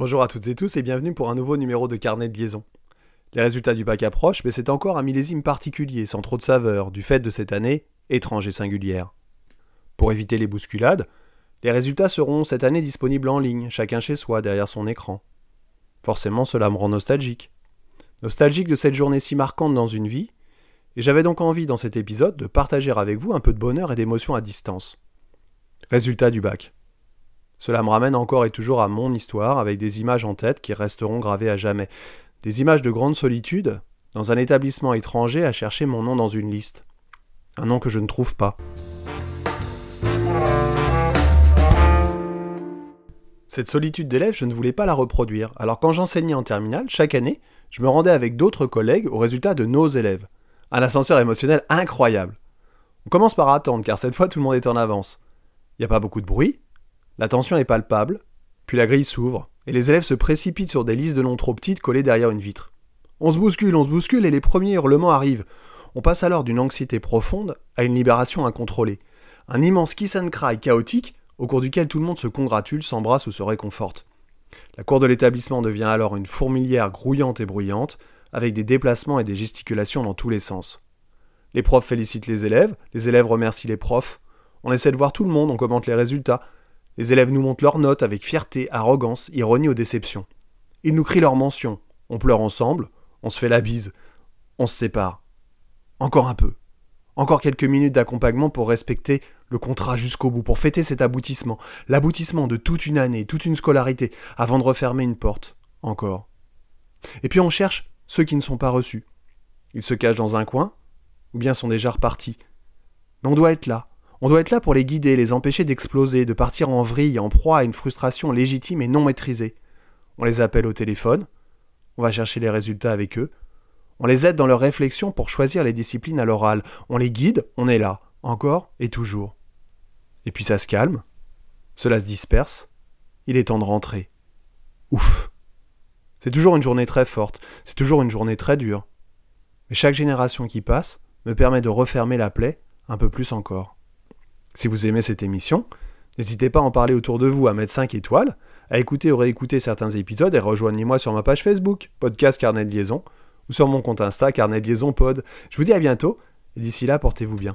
Bonjour à toutes et tous et bienvenue pour un nouveau numéro de carnet de liaison. Les résultats du bac approchent, mais c'est encore un millésime particulier, sans trop de saveur, du fait de cette année étrange et singulière. Pour éviter les bousculades, les résultats seront cette année disponibles en ligne, chacun chez soi, derrière son écran. Forcément, cela me rend nostalgique. Nostalgique de cette journée si marquante dans une vie, et j'avais donc envie dans cet épisode de partager avec vous un peu de bonheur et d'émotion à distance. Résultat du bac. Cela me ramène encore et toujours à mon histoire, avec des images en tête qui resteront gravées à jamais. Des images de grande solitude, dans un établissement étranger à chercher mon nom dans une liste. Un nom que je ne trouve pas. Cette solitude d'élève, je ne voulais pas la reproduire. Alors quand j'enseignais en terminale, chaque année, je me rendais avec d'autres collègues au résultat de nos élèves. Un ascenseur émotionnel incroyable. On commence par attendre, car cette fois tout le monde est en avance. Il n'y a pas beaucoup de bruit, la tension est palpable, puis la grille s'ouvre, et les élèves se précipitent sur des listes de noms trop petites collées derrière une vitre. On se bouscule, on se bouscule, et les premiers hurlements arrivent. On passe alors d'une anxiété profonde à une libération incontrôlée. Un immense kiss and cry chaotique au cours duquel tout le monde se congratule, s'embrasse ou se réconforte. La cour de l'établissement devient alors une fourmilière grouillante et bruyante, avec des déplacements et des gesticulations dans tous les sens. Les profs félicitent les élèves, les élèves remercient les profs, on essaie de voir tout le monde, on commente les résultats, les élèves nous montrent leurs notes avec fierté, arrogance, ironie ou déception. Ils nous crient leurs mentions, on pleure ensemble, on se fait la bise, on se sépare. Encore un peu. Encore quelques minutes d'accompagnement pour respecter le contrat jusqu'au bout, pour fêter cet aboutissement, l'aboutissement de toute une année, toute une scolarité, avant de refermer une porte. Encore. Et puis on cherche ceux qui ne sont pas reçus. Ils se cachent dans un coin, ou bien sont déjà repartis. Mais on doit être là. On doit être là pour les guider, les empêcher d'exploser, de partir en vrille, en proie à une frustration légitime et non maîtrisée. On les appelle au téléphone, on va chercher les résultats avec eux, on les aide dans leur réflexion pour choisir les disciplines à l'oral, on les guide, on est là, encore et toujours. Et puis ça se calme, cela se disperse, il est temps de rentrer. Ouf. C'est toujours une journée très forte, c'est toujours une journée très dure. Mais chaque génération qui passe me permet de refermer la plaie un peu plus encore. Si vous aimez cette émission, n'hésitez pas à en parler autour de vous, à mettre 5 étoiles, à écouter ou réécouter certains épisodes et rejoignez-moi sur ma page Facebook, Podcast Carnet de Liaison, ou sur mon compte Insta, Carnet de Liaison Pod. Je vous dis à bientôt, et d'ici là, portez-vous bien.